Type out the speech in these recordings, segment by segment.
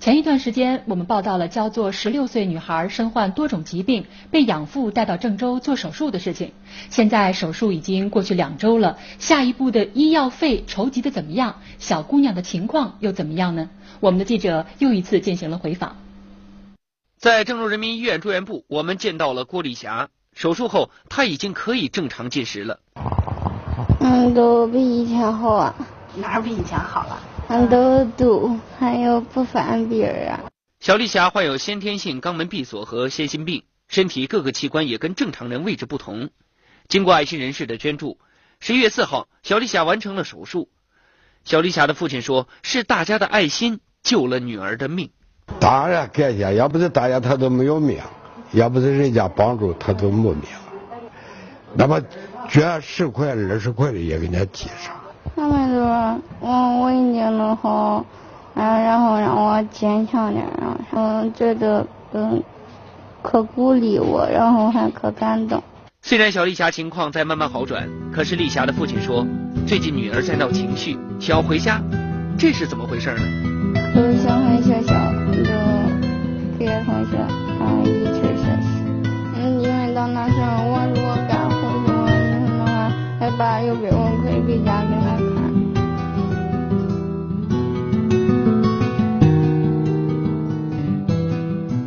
前一段时间，我们报道了焦作十六岁女孩身患多种疾病，被养父带到郑州做手术的事情。现在手术已经过去两周了，下一步的医药费筹集的怎么样？小姑娘的情况又怎么样呢？我们的记者又一次进行了回访。在郑州人民医院住院部，我们见到了郭丽霞。手术后，她已经可以正常进食了。嗯，都比以前好啊。哪儿比以前好了？俺都堵，还有不犯病啊。小丽霞患有先天性肛门闭锁和先心病，身体各个器官也跟正常人位置不同。经过爱心人士的捐助，十一月四号，小丽霞完成了手术。小丽霞的父亲说：“是大家的爱心救了女儿的命。”当然感谢，要不是大家他都没有命，要不是人家帮助他都没命。那么捐十块、二十块的也给人家记上。他们说我我已经弄好，然然后让我坚强点，然后嗯觉得嗯可鼓励我，然后还可感动。虽然小丽霞情况在慢慢好转，可是丽霞的父亲说，最近女儿在闹情绪，想要回家，这是怎么回事呢？就想回学校，就给同学啊一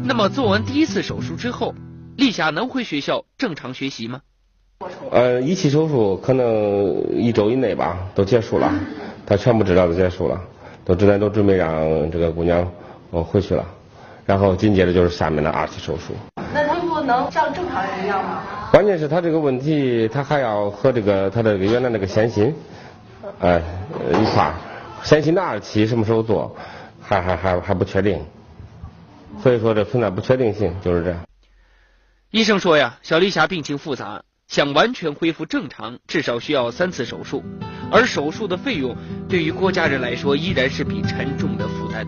那么做完第一次手术之后，丽霞能回学校正常学习吗？呃，一期手术可能一周以内吧，都结束了，她全部治疗都结束了，都正在都准备让这个姑娘呃回去了，然后紧接着就是下面的二期手术。那她不能像正常人一样吗？关键是她这个问题，她还要和这个她的原来那个先心，哎、呃一块儿，先心的二期什么时候做，还还还还不确定，所以说这存在不确定性，就是这样。医生说呀，小丽霞病情复杂，想完全恢复正常，至少需要三次手术，而手术的费用对于郭家人来说依然是笔沉重的负担。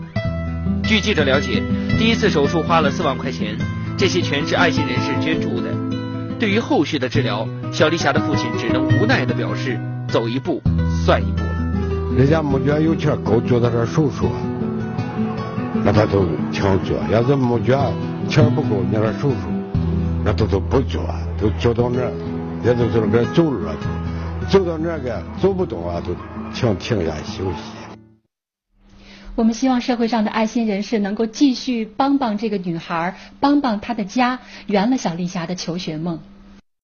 据记者了解，第一次手术花了四万块钱，这些全是爱心人士捐助的。对于后续的治疗，小丽霞的父亲只能无奈的表示，走一步算一步了。人家没觉得有钱够做他这手术，那他都强做；要是没觉钱不够，你那手术，那他都不做，都做到那儿，也就是那个走路啊，走到那个走不动啊，都停停下休息。我们希望社会上的爱心人士能够继续帮帮这个女孩，帮帮她的家，圆了小丽霞的求学梦。